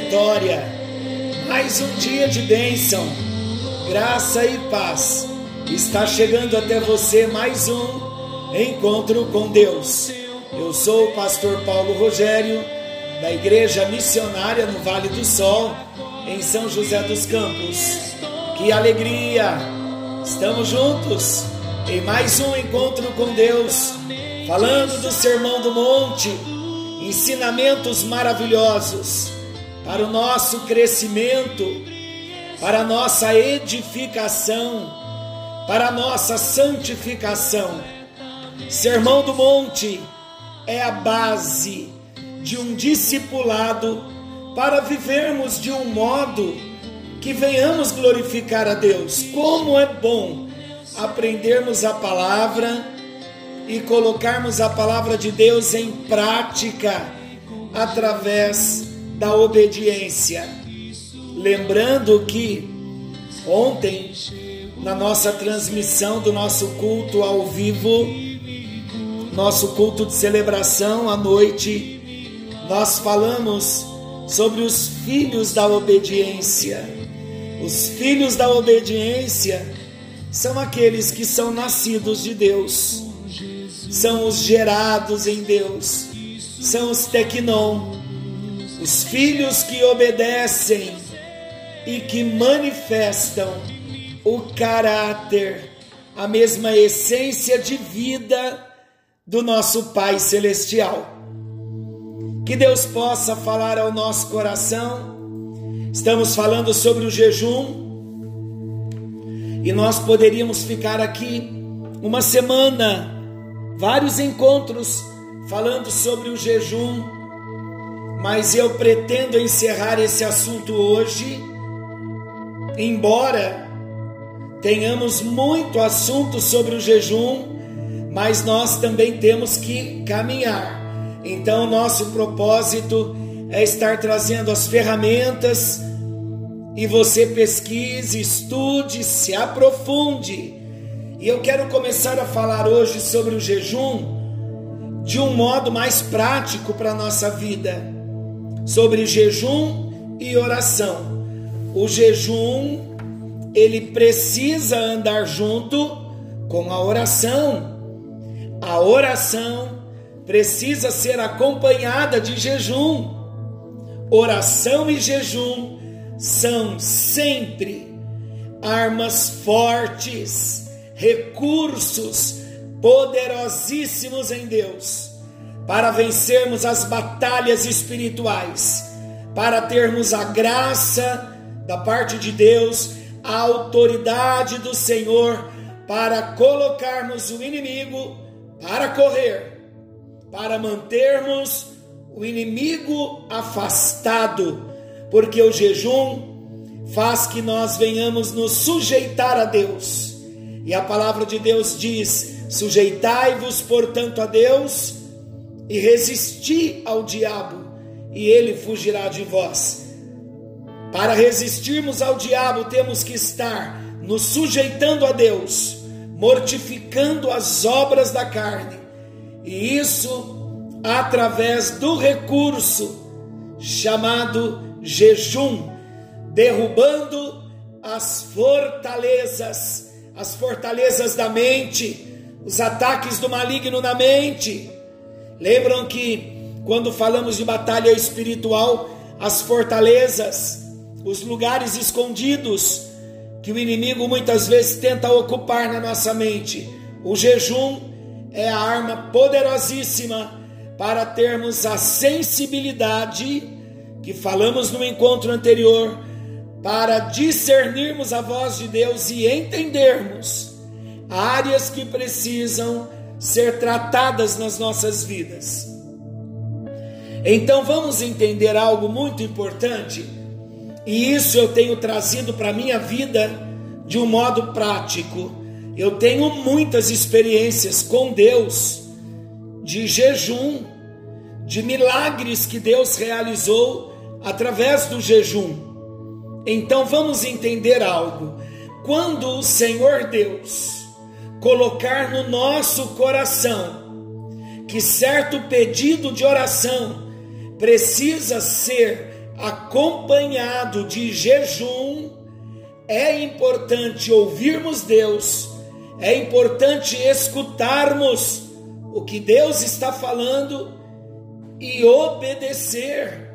vitória, mais um dia de bênção, graça e paz. Está chegando até você mais um encontro com Deus. Eu sou o pastor Paulo Rogério, da Igreja Missionária no Vale do Sol, em São José dos Campos. Que alegria! Estamos juntos em mais um encontro com Deus, falando do Sermão do Monte ensinamentos maravilhosos para o nosso crescimento, para a nossa edificação, para a nossa santificação. Sermão do Monte é a base de um discipulado para vivermos de um modo que venhamos glorificar a Deus. Como é bom aprendermos a palavra e colocarmos a palavra de Deus em prática através da obediência. Lembrando que ontem, na nossa transmissão do nosso culto ao vivo, nosso culto de celebração à noite, nós falamos sobre os filhos da obediência. Os filhos da obediência são aqueles que são nascidos de Deus são os gerados em Deus, são os tecnon, os filhos que obedecem e que manifestam o caráter, a mesma essência de vida do nosso Pai Celestial. Que Deus possa falar ao nosso coração. Estamos falando sobre o jejum e nós poderíamos ficar aqui uma semana vários encontros falando sobre o jejum, mas eu pretendo encerrar esse assunto hoje, embora tenhamos muito assunto sobre o jejum, mas nós também temos que caminhar. Então, nosso propósito é estar trazendo as ferramentas e você pesquise, estude, se aprofunde e eu quero começar a falar hoje sobre o jejum de um modo mais prático para a nossa vida, sobre jejum e oração. O jejum, ele precisa andar junto com a oração. A oração precisa ser acompanhada de jejum. Oração e jejum são sempre armas fortes recursos poderosíssimos em Deus para vencermos as batalhas espirituais, para termos a graça da parte de Deus, a autoridade do Senhor para colocarmos o inimigo para correr, para mantermos o inimigo afastado, porque o jejum faz que nós venhamos nos sujeitar a Deus. E a palavra de Deus diz: sujeitai-vos, portanto, a Deus e resisti ao diabo, e ele fugirá de vós. Para resistirmos ao diabo, temos que estar nos sujeitando a Deus, mortificando as obras da carne, e isso através do recurso chamado jejum, derrubando as fortalezas as fortalezas da mente, os ataques do maligno na mente. Lembram que quando falamos de batalha espiritual, as fortalezas, os lugares escondidos que o inimigo muitas vezes tenta ocupar na nossa mente. O jejum é a arma poderosíssima para termos a sensibilidade que falamos no encontro anterior para discernirmos a voz de Deus e entendermos áreas que precisam ser tratadas nas nossas vidas. Então vamos entender algo muito importante, e isso eu tenho trazido para a minha vida de um modo prático. Eu tenho muitas experiências com Deus de jejum, de milagres que Deus realizou através do jejum. Então vamos entender algo. Quando o Senhor Deus colocar no nosso coração que certo pedido de oração precisa ser acompanhado de jejum, é importante ouvirmos Deus, é importante escutarmos o que Deus está falando e obedecer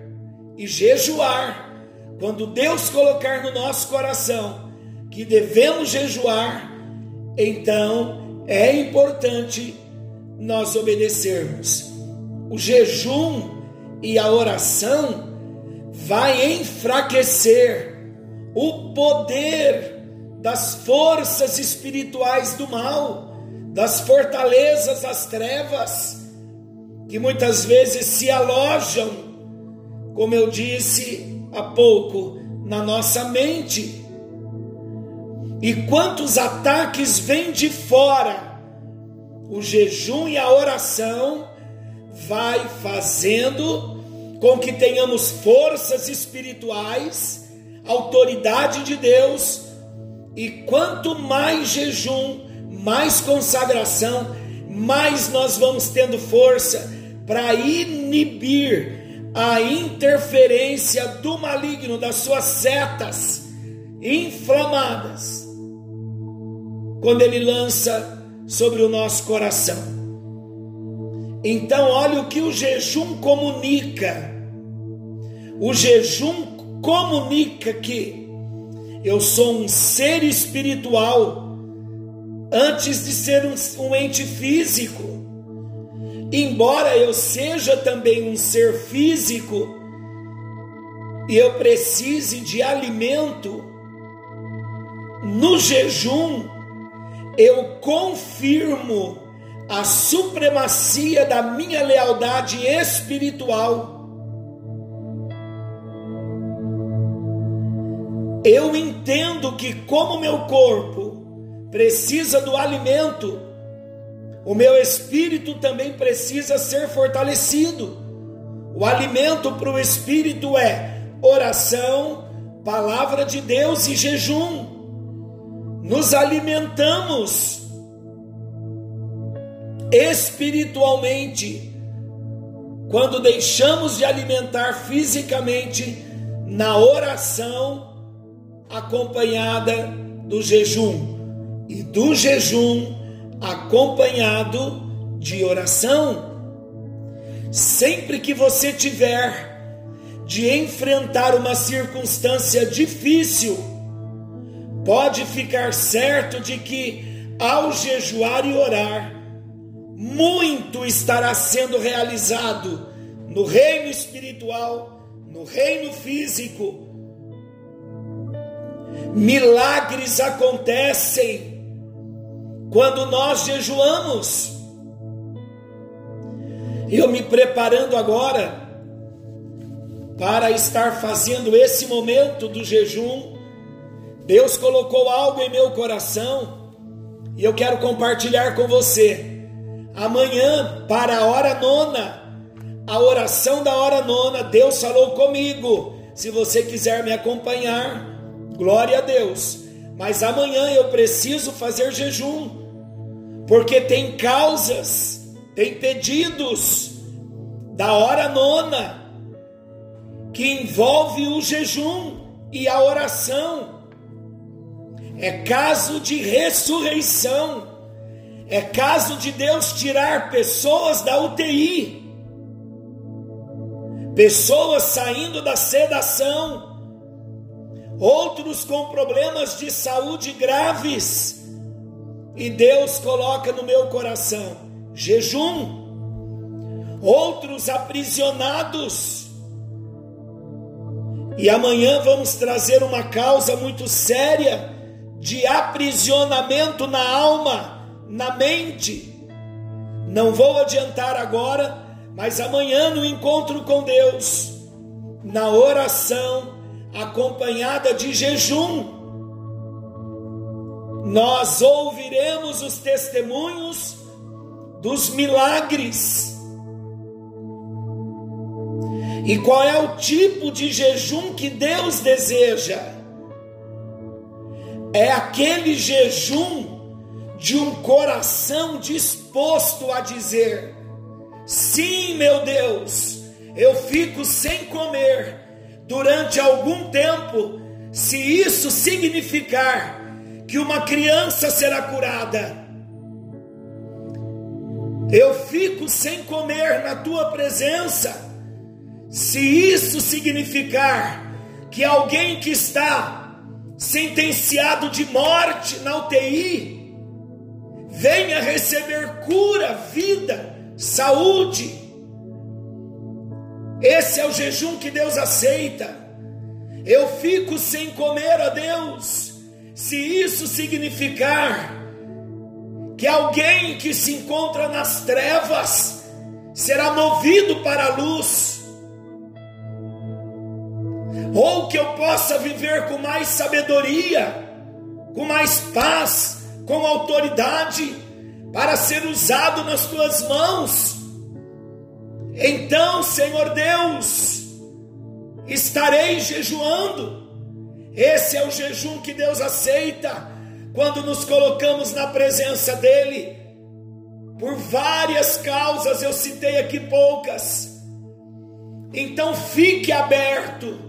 e jejuar. Quando Deus colocar no nosso coração que devemos jejuar, então é importante nós obedecermos. O jejum e a oração vai enfraquecer o poder das forças espirituais do mal, das fortalezas das trevas, que muitas vezes se alojam, como eu disse há pouco, na nossa mente. E quantos ataques vêm de fora, o jejum e a oração vai fazendo com que tenhamos forças espirituais, autoridade de Deus, e quanto mais jejum, mais consagração, mais nós vamos tendo força para inibir a interferência do maligno, das suas setas inflamadas, quando ele lança sobre o nosso coração. Então, olha o que o jejum comunica. O jejum comunica que eu sou um ser espiritual antes de ser um, um ente físico. Embora eu seja também um ser físico e eu precise de alimento, no jejum eu confirmo a supremacia da minha lealdade espiritual. Eu entendo que, como meu corpo precisa do alimento, o meu espírito também precisa ser fortalecido. O alimento para o espírito é oração, palavra de Deus e jejum. Nos alimentamos espiritualmente, quando deixamos de alimentar fisicamente na oração acompanhada do jejum e do jejum acompanhado de oração. Sempre que você tiver de enfrentar uma circunstância difícil, pode ficar certo de que ao jejuar e orar, muito estará sendo realizado no reino espiritual, no reino físico. Milagres acontecem quando nós jejuamos. Eu me preparando agora para estar fazendo esse momento do jejum, Deus colocou algo em meu coração e eu quero compartilhar com você. Amanhã, para a hora nona, a oração da hora nona, Deus falou comigo. Se você quiser me acompanhar, glória a Deus. Mas amanhã eu preciso fazer jejum, porque tem causas, tem pedidos da hora nona que envolve o jejum e a oração. É caso de ressurreição. É caso de Deus tirar pessoas da UTI, pessoas saindo da sedação, outros com problemas de saúde graves, e Deus coloca no meu coração jejum, outros aprisionados. E amanhã vamos trazer uma causa muito séria de aprisionamento na alma na mente, Não vou adiantar agora, mas amanhã no encontro com Deus, na oração acompanhada de jejum, nós ouviremos os testemunhos dos milagres. E qual é o tipo de jejum que Deus deseja? É aquele jejum de um coração disposto a dizer: sim, meu Deus, eu fico sem comer durante algum tempo, se isso significar que uma criança será curada. Eu fico sem comer na tua presença se isso significar que alguém que está sentenciado de morte na UTI venha receber cura, vida, saúde, esse é o jejum que Deus aceita. Eu fico sem comer a Deus, se isso significar que alguém que se encontra nas trevas será movido para a luz ou que eu possa viver com mais sabedoria, com mais paz, com autoridade, para ser usado nas tuas mãos. Então, Senhor Deus, estarei jejuando. Esse é o jejum que Deus aceita quando nos colocamos na presença dEle. Por várias causas, eu citei aqui poucas. Então fique aberto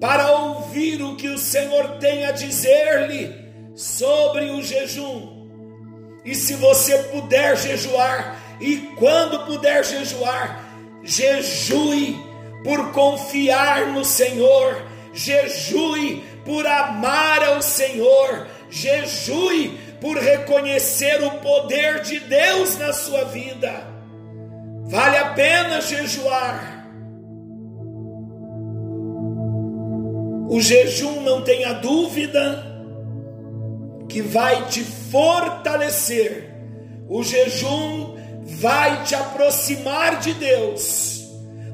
para ouvir o que o Senhor tem a dizer-lhe sobre o jejum. E se você puder jejuar, e quando puder jejuar, jejue por confiar no Senhor, jejue por amar ao Senhor, jejue por reconhecer o poder de Deus na sua vida. Vale a pena jejuar O jejum, não tenha dúvida, que vai te fortalecer. O jejum vai te aproximar de Deus.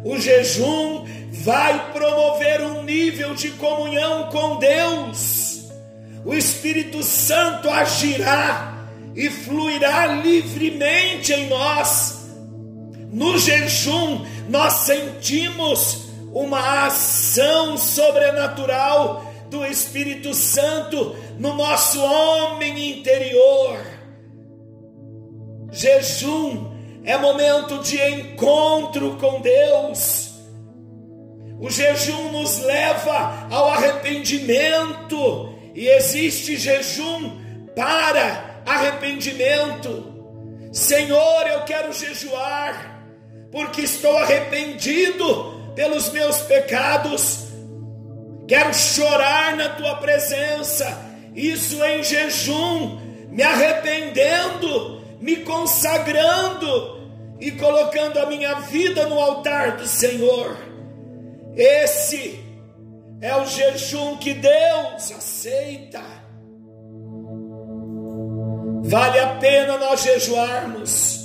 O jejum vai promover um nível de comunhão com Deus. O Espírito Santo agirá e fluirá livremente em nós. No jejum, nós sentimos uma ação sobrenatural do Espírito Santo no nosso homem interior. Jejum é momento de encontro com Deus. O jejum nos leva ao arrependimento e existe jejum para arrependimento. Senhor, eu quero jejuar porque estou arrependido pelos meus pecados, quero chorar na tua presença, isso em jejum, me arrependendo, me consagrando e colocando a minha vida no altar do Senhor. Esse é o jejum que Deus aceita. Vale a pena nós jejuarmos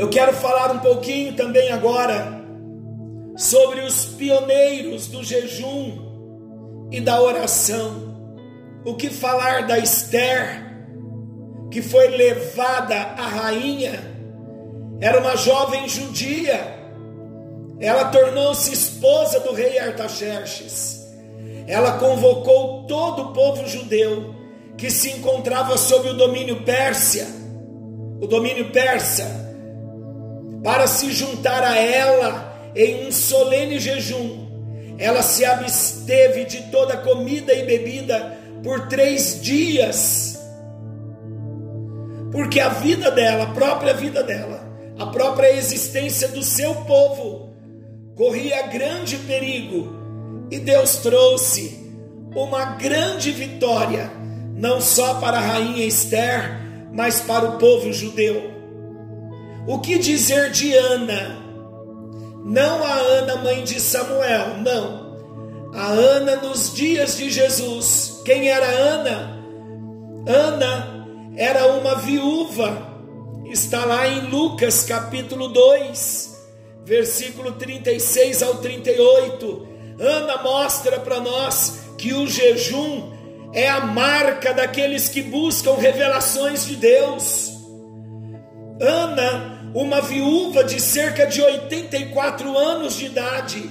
eu quero falar um pouquinho também agora sobre os pioneiros do jejum e da oração. O que falar da Esther, que foi levada à rainha, era uma jovem judia. Ela tornou-se esposa do rei Artaxerxes. Ela convocou todo o povo judeu que se encontrava sob o domínio Pérsia, o domínio persa, para se juntar a ela em um solene jejum. Ela se absteve de toda comida e bebida por três dias, porque a vida dela, a própria vida dela, a própria existência do seu povo corria grande perigo, e Deus trouxe uma grande vitória, não só para a rainha Esther, mas para o povo judeu. O que dizer de Ana? Não a Ana, mãe de Samuel, não. A Ana nos dias de Jesus. Quem era Ana? Ana era uma viúva está lá em Lucas capítulo 2, versículo 36 ao 38. Ana mostra para nós que o jejum é a marca daqueles que buscam revelações de Deus. Ana, uma viúva de cerca de 84 anos de idade,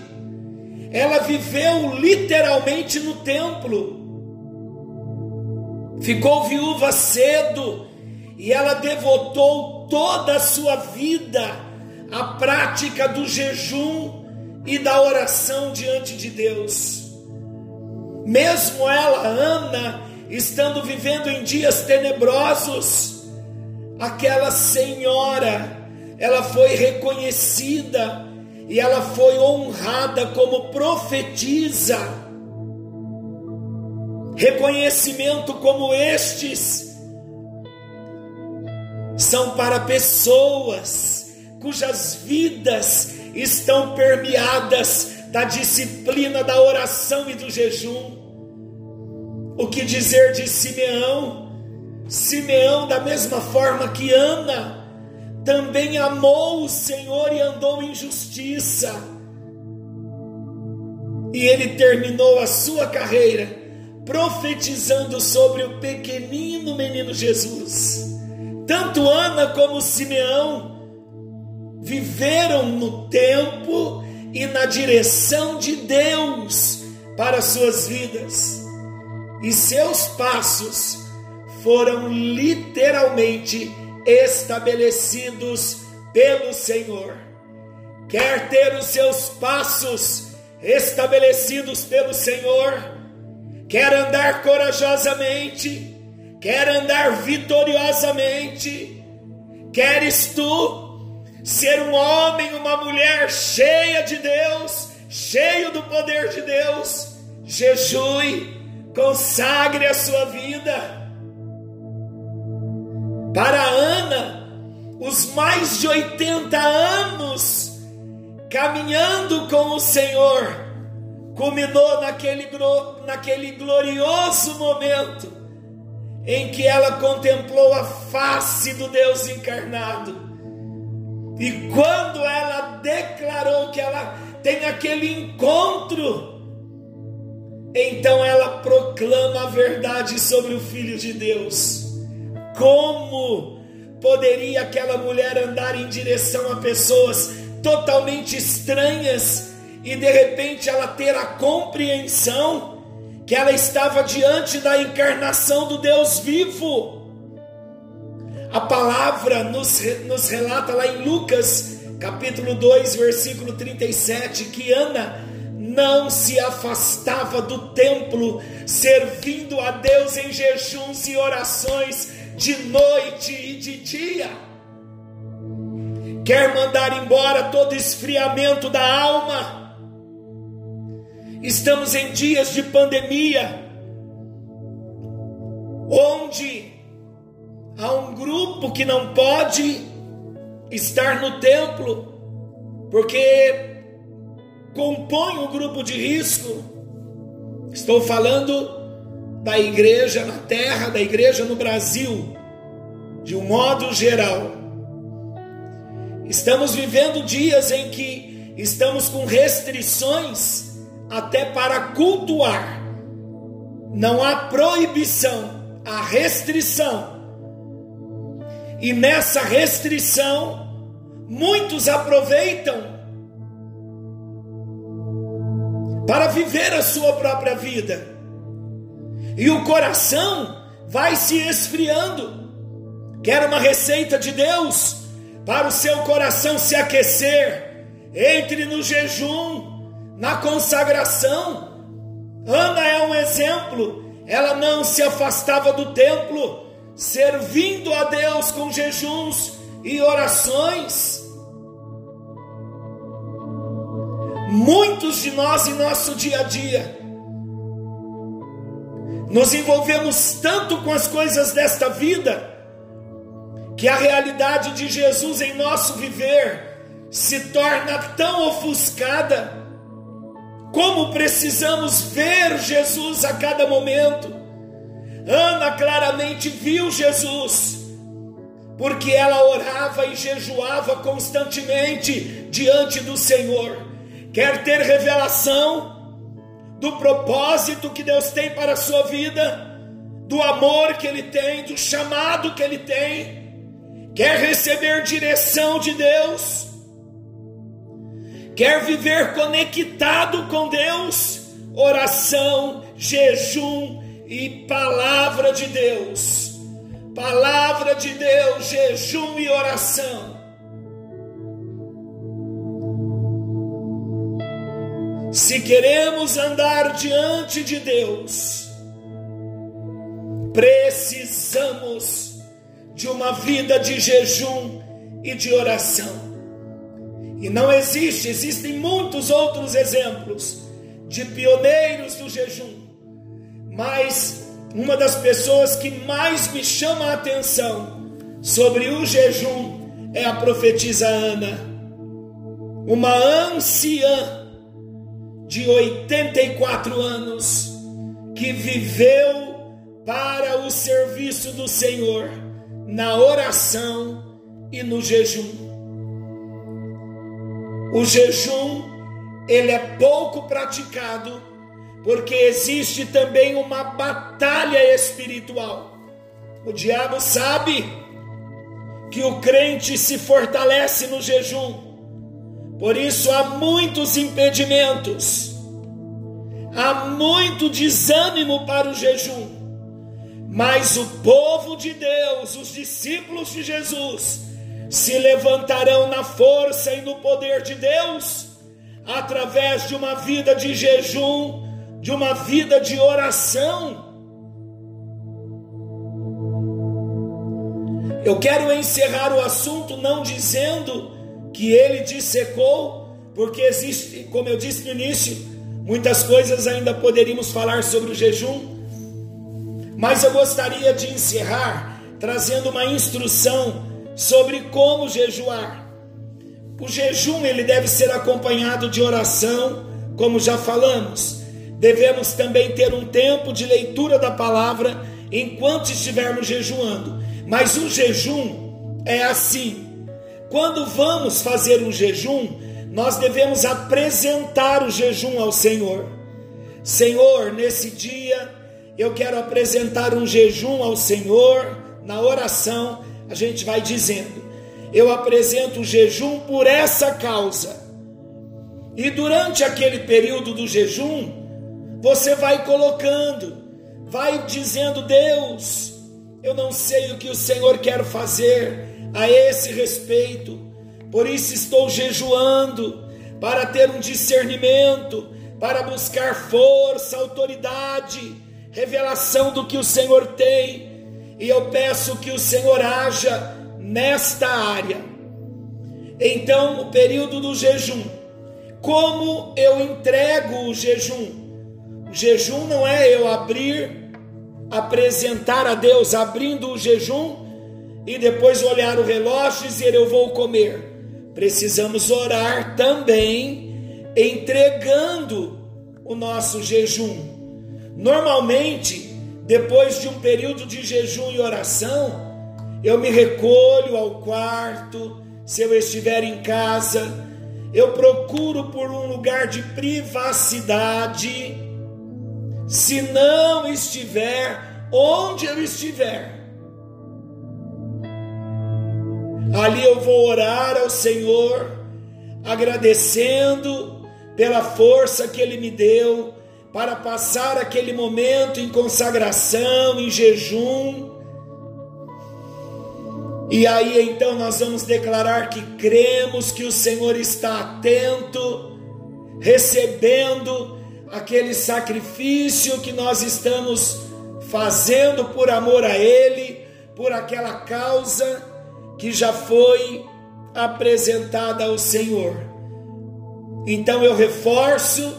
ela viveu literalmente no templo. Ficou viúva cedo e ela devotou toda a sua vida à prática do jejum e da oração diante de Deus. Mesmo ela, Ana, estando vivendo em dias tenebrosos, aquela senhora, ela foi reconhecida e ela foi honrada como profetisa. Reconhecimento como estes são para pessoas cujas vidas estão permeadas da disciplina da oração e do jejum. O que dizer de Simeão? Simeão, da mesma forma que Ana, também amou o Senhor e andou em justiça. E ele terminou a sua carreira profetizando sobre o pequenino menino Jesus. Tanto Ana como Simeão viveram no tempo e na direção de Deus para suas vidas, e seus passos foram literalmente estabelecidos pelo Senhor. Quer ter os seus passos estabelecidos pelo Senhor, quer andar corajosamente, quer andar vitoriosamente, queres tu ser um homem, uma mulher cheia de Deus, cheio do poder de Deus, jejue, consagre a sua vida. Os mais de 80 anos caminhando com o Senhor, culminou naquele, naquele glorioso momento em que ela contemplou a face do Deus encarnado e quando ela declarou que ela tem aquele encontro, então ela proclama a verdade sobre o Filho de Deus. Como poderia aquela mulher andar em direção a pessoas totalmente estranhas e de repente ela ter a compreensão que ela estava diante da encarnação do Deus vivo? A palavra nos, nos relata lá em Lucas, capítulo 2, versículo 37, que Ana não se afastava do templo, servindo a Deus em jejuns e orações de noite e de dia. Quer mandar embora todo esfriamento da alma. Estamos em dias de pandemia, onde Há um grupo que não pode estar no templo, porque compõe um grupo de risco. Estou falando da igreja na terra, da igreja no Brasil, de um modo geral. Estamos vivendo dias em que estamos com restrições até para cultuar. Não há proibição, há restrição e nessa restrição, muitos aproveitam para viver a sua própria vida. E o coração vai se esfriando. Quer uma receita de Deus para o seu coração se aquecer? Entre no jejum, na consagração. Ana é um exemplo. Ela não se afastava do templo servindo a Deus com jejuns e orações. Muitos de nós em nosso dia a dia nos envolvemos tanto com as coisas desta vida que a realidade de Jesus em nosso viver se torna tão ofuscada. Como precisamos ver Jesus a cada momento Ana claramente viu Jesus, porque ela orava e jejuava constantemente diante do Senhor. Quer ter revelação do propósito que Deus tem para a sua vida, do amor que Ele tem, do chamado que Ele tem. Quer receber direção de Deus, quer viver conectado com Deus, oração, jejum e palavra de Deus Palavra de Deus, jejum e oração. Se queremos andar diante de Deus, precisamos de uma vida de jejum e de oração. E não existe, existem muitos outros exemplos de pioneiros do jejum, mas uma das pessoas que mais me chama a atenção sobre o jejum é a profetisa Ana, uma anciã de 84 anos que viveu para o serviço do Senhor na oração e no jejum. O jejum ele é pouco praticado porque existe também uma batalha espiritual. O diabo sabe que o crente se fortalece no jejum, por isso há muitos impedimentos, há muito desânimo para o jejum, mas o povo de Deus, os discípulos de Jesus, se levantarão na força e no poder de Deus, através de uma vida de jejum de uma vida de oração. Eu quero encerrar o assunto não dizendo que ele dissecou, porque existe, como eu disse no início, muitas coisas ainda poderíamos falar sobre o jejum, mas eu gostaria de encerrar trazendo uma instrução sobre como jejuar. O jejum ele deve ser acompanhado de oração, como já falamos devemos também ter um tempo de leitura da palavra enquanto estivermos jejuando. Mas o jejum é assim: quando vamos fazer um jejum, nós devemos apresentar o jejum ao Senhor. Senhor, nesse dia eu quero apresentar um jejum ao Senhor. Na oração, a gente vai dizendo: Eu apresento o jejum por essa causa. E durante aquele período do jejum, você vai colocando, vai dizendo: Deus, eu não sei o que o Senhor quer fazer a esse respeito, por isso estou jejuando para ter um discernimento, para buscar força, autoridade, revelação do que o Senhor tem, e eu peço que o Senhor haja nesta área. Então, o período do jejum, como eu entrego o jejum? Jejum não é eu abrir, apresentar a Deus abrindo o jejum e depois olhar o relógio e dizer eu vou comer. Precisamos orar também entregando o nosso jejum. Normalmente, depois de um período de jejum e oração, eu me recolho ao quarto, se eu estiver em casa, eu procuro por um lugar de privacidade se não estiver onde eu estiver. Ali eu vou orar ao Senhor, agradecendo pela força que Ele me deu para passar aquele momento em consagração, em jejum. E aí então nós vamos declarar que cremos que o Senhor está atento, recebendo aquele sacrifício que nós estamos fazendo por amor a Ele, por aquela causa que já foi apresentada ao Senhor. Então eu reforço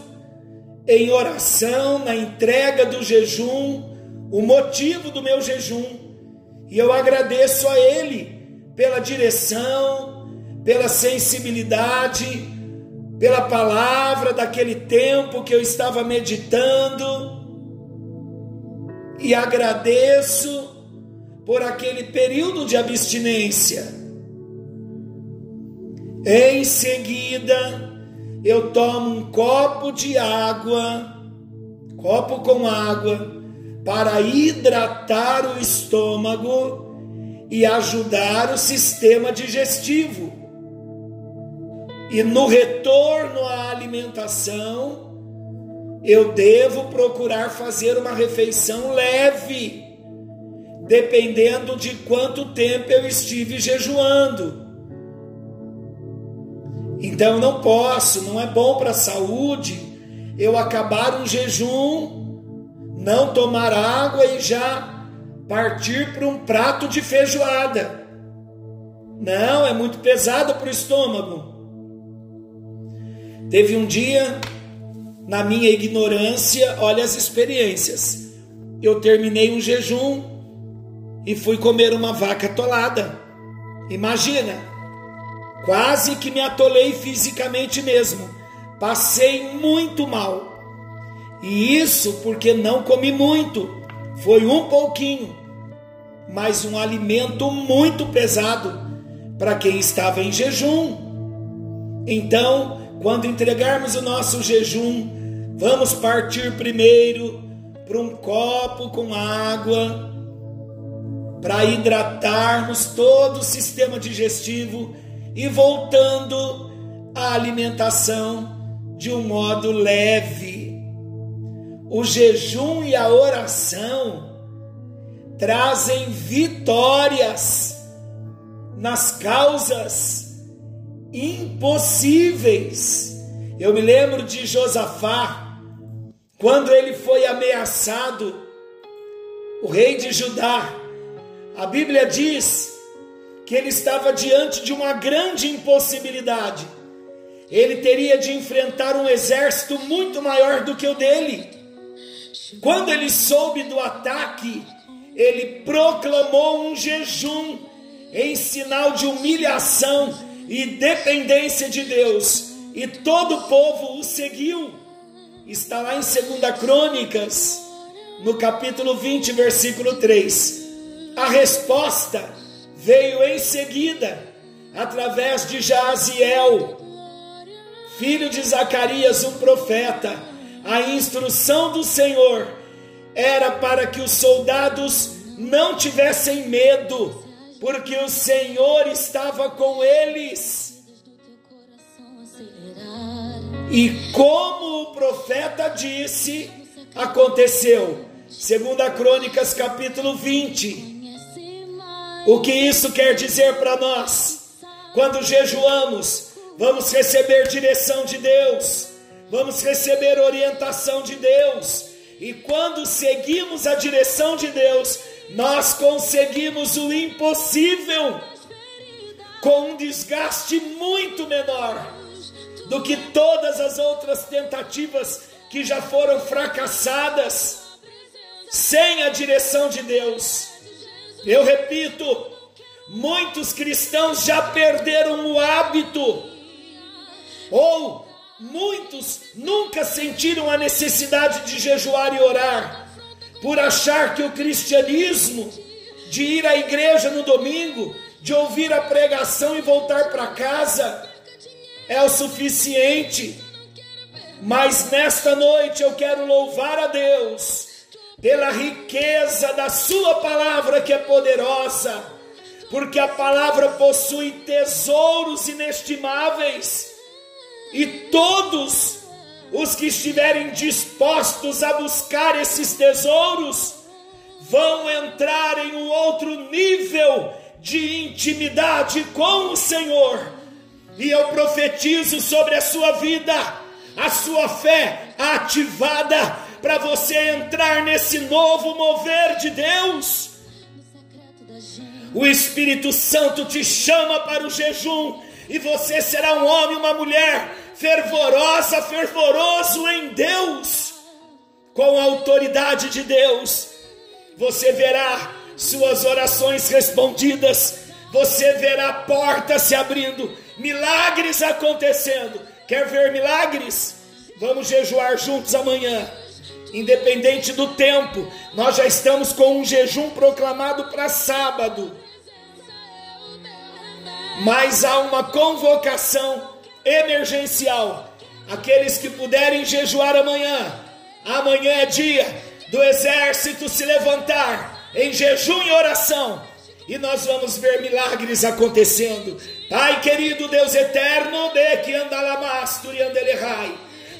em oração, na entrega do jejum, o motivo do meu jejum, e eu agradeço a Ele pela direção, pela sensibilidade, pela palavra daquele tempo que eu estava meditando e agradeço por aquele período de abstinência. Em seguida, eu tomo um copo de água, copo com água, para hidratar o estômago e ajudar o sistema digestivo. E no retorno à alimentação, eu devo procurar fazer uma refeição leve, dependendo de quanto tempo eu estive jejuando. Então não posso, não é bom para a saúde eu acabar um jejum, não tomar água e já partir para um prato de feijoada. Não, é muito pesado para o estômago. Teve um dia, na minha ignorância, olha as experiências. Eu terminei um jejum e fui comer uma vaca atolada. Imagina, quase que me atolei fisicamente mesmo. Passei muito mal. E isso porque não comi muito, foi um pouquinho, mas um alimento muito pesado para quem estava em jejum. Então, quando entregarmos o nosso jejum, vamos partir primeiro para um copo com água, para hidratarmos todo o sistema digestivo e voltando à alimentação de um modo leve. O jejum e a oração trazem vitórias nas causas impossíveis. Eu me lembro de Josafá, quando ele foi ameaçado, o rei de Judá. A Bíblia diz que ele estava diante de uma grande impossibilidade. Ele teria de enfrentar um exército muito maior do que o dele. Quando ele soube do ataque, ele proclamou um jejum em sinal de humilhação e dependência de Deus, e todo o povo o seguiu. Está lá em 2 Crônicas, no capítulo 20, versículo 3. A resposta veio em seguida, através de Jaziel, filho de Zacarias, um profeta. A instrução do Senhor era para que os soldados não tivessem medo, porque o Senhor estava com eles. E como o profeta disse, aconteceu. Segunda Crônicas capítulo 20. O que isso quer dizer para nós? Quando jejuamos, vamos receber direção de Deus, vamos receber orientação de Deus. E quando seguimos a direção de Deus, nós conseguimos o impossível com um desgaste muito menor do que todas as outras tentativas que já foram fracassadas sem a direção de Deus. Eu repito, muitos cristãos já perderam o hábito, ou muitos nunca sentiram a necessidade de jejuar e orar por achar que o cristianismo, de ir à igreja no domingo, de ouvir a pregação e voltar para casa, é o suficiente. Mas nesta noite eu quero louvar a Deus pela riqueza da Sua palavra que é poderosa, porque a palavra possui tesouros inestimáveis, e todos os que estiverem dispostos a buscar esses tesouros vão entrar em um outro nível de intimidade com o Senhor. E eu profetizo sobre a sua vida, a sua fé ativada para você entrar nesse novo mover de Deus. O Espírito Santo te chama para o jejum e você será um homem, uma mulher fervorosa, fervoroso em Deus, com a autoridade de Deus. Você verá suas orações respondidas, você verá portas se abrindo, milagres acontecendo. Quer ver milagres? Vamos jejuar juntos amanhã. Independente do tempo, nós já estamos com um jejum proclamado para sábado. Mas há uma convocação emergencial. Aqueles que puderem jejuar amanhã, amanhã é dia do exército se levantar em jejum e oração, e nós vamos ver milagres acontecendo. Pai querido, Deus eterno, de que andalamastur andelerrai.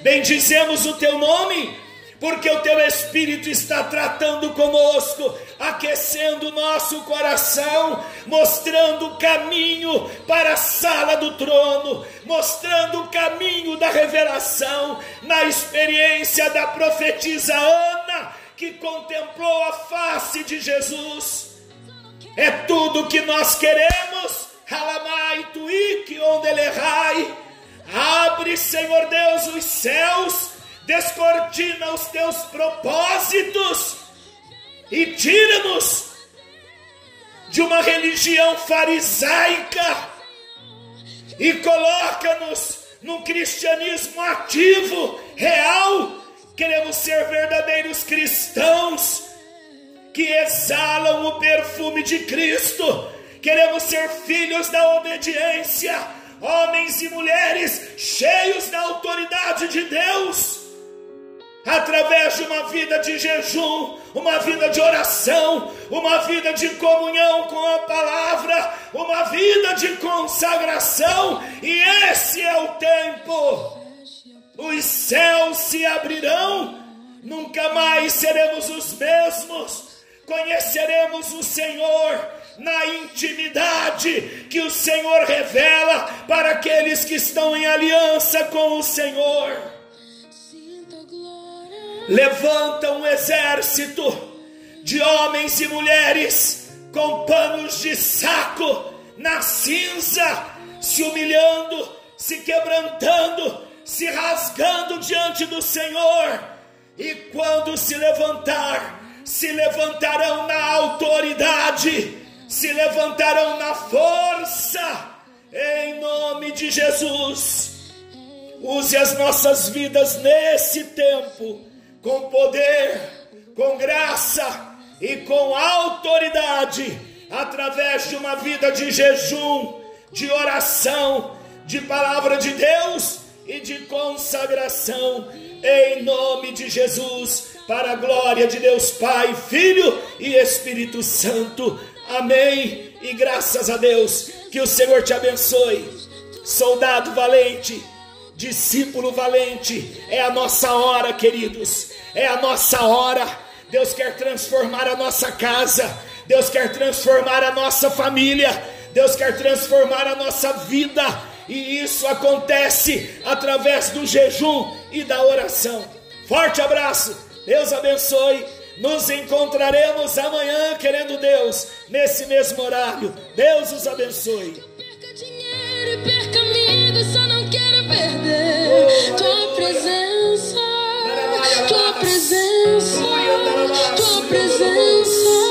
Bendizemos o teu nome porque o teu Espírito está tratando conosco, aquecendo o nosso coração, mostrando o caminho para a sala do trono, mostrando o caminho da revelação, na experiência da profetisa Ana, que contemplou a face de Jesus. É tudo que nós queremos. Halamai tuik onde Abre, Senhor Deus, os céus descortina os teus propósitos e tira-nos de uma religião farisaica e coloca-nos num cristianismo ativo, real. Queremos ser verdadeiros cristãos que exalam o perfume de Cristo. Queremos ser filhos da obediência, homens e mulheres cheios da autoridade de Deus através de uma vida de jejum, uma vida de oração, uma vida de comunhão com a palavra, uma vida de consagração, e esse é o tempo. Os céus se abrirão, nunca mais seremos os mesmos, conheceremos o Senhor na intimidade que o Senhor revela para aqueles que estão em aliança com o Senhor levanta um exército de homens e mulheres com panos de saco na cinza, se humilhando, se quebrantando, se rasgando diante do Senhor. E quando se levantar, se levantarão na autoridade, se levantarão na força, em nome de Jesus. Use as nossas vidas nesse tempo com poder, com graça e com autoridade, através de uma vida de jejum, de oração, de palavra de Deus e de consagração, em nome de Jesus, para a glória de Deus Pai, Filho e Espírito Santo. Amém. E graças a Deus, que o Senhor te abençoe, soldado valente discípulo valente, é a nossa hora, queridos, é a nossa hora. Deus quer transformar a nossa casa, Deus quer transformar a nossa família, Deus quer transformar a nossa vida, e isso acontece através do jejum e da oração. Forte abraço, Deus abençoe. Nos encontraremos amanhã, querendo Deus, nesse mesmo horário. Deus os abençoe. Perca dinheiro, perca amigos, só não quero perder tua presença, presença, tua presença,